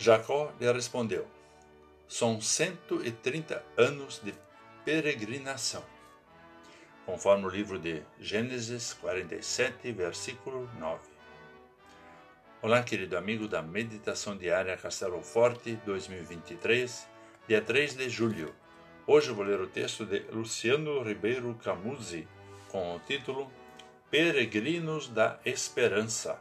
Jacó lhe respondeu: São cento e trinta anos de peregrinação, conforme o livro de Gênesis 47, versículo 9. Olá, querido amigo da Meditação Diária Castelo Forte 2023, dia 3 de julho. Hoje vou ler o texto de Luciano Ribeiro Camuzzi com o título Peregrinos da Esperança.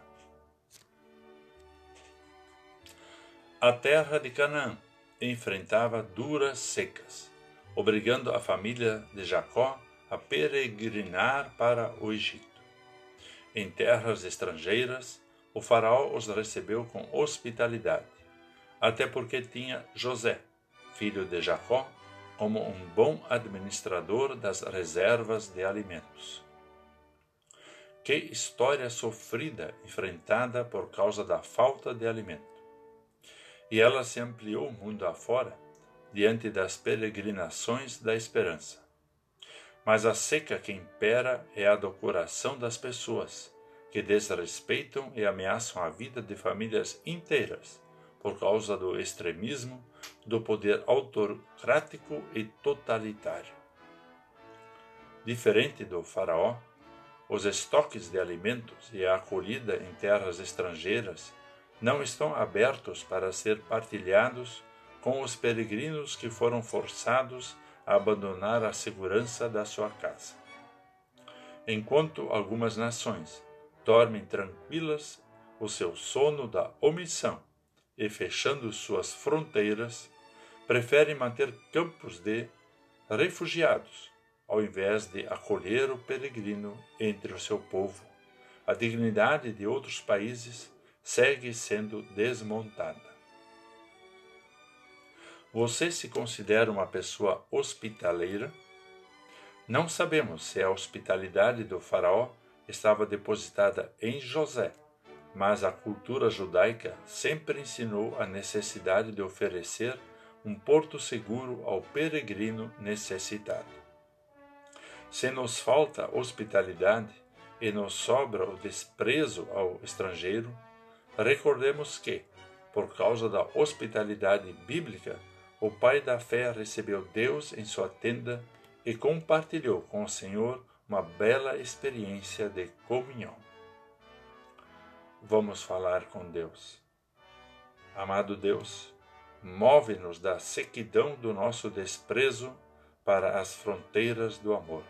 A terra de Canaã enfrentava duras secas, obrigando a família de Jacó a peregrinar para o Egito. Em terras estrangeiras, o faraó os recebeu com hospitalidade, até porque tinha José, filho de Jacó, como um bom administrador das reservas de alimentos. Que história sofrida enfrentada por causa da falta de alimento e ela se ampliou mundo afora diante das peregrinações da esperança. Mas a seca que impera é a do coração das pessoas, que desrespeitam e ameaçam a vida de famílias inteiras por causa do extremismo do poder autocrático e totalitário. Diferente do Faraó, os estoques de alimentos e a acolhida em terras estrangeiras não estão abertos para ser partilhados com os peregrinos que foram forçados a abandonar a segurança da sua casa. Enquanto algumas nações dormem tranquilas o seu sono da omissão e fechando suas fronteiras, preferem manter campos de refugiados ao invés de acolher o peregrino entre o seu povo. A dignidade de outros países segue sendo desmontada. Você se considera uma pessoa hospitaleira? Não sabemos se a hospitalidade do Faraó estava depositada em José, mas a cultura judaica sempre ensinou a necessidade de oferecer um porto seguro ao peregrino necessitado. Se nos falta hospitalidade e nos sobra o desprezo ao estrangeiro, Recordemos que, por causa da hospitalidade bíblica, o pai da fé recebeu Deus em sua tenda e compartilhou com o Senhor uma bela experiência de comunhão. Vamos falar com Deus. Amado Deus, move-nos da sequidão do nosso desprezo para as fronteiras do amor.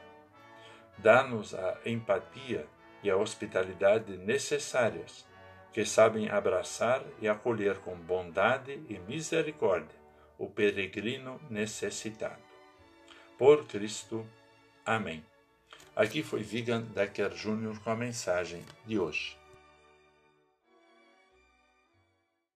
Dá-nos a empatia e a hospitalidade necessárias que sabem abraçar e acolher com bondade e misericórdia o peregrino necessitado. Por Cristo. Amém. Aqui foi Vigan Decker Jr. com a mensagem de hoje.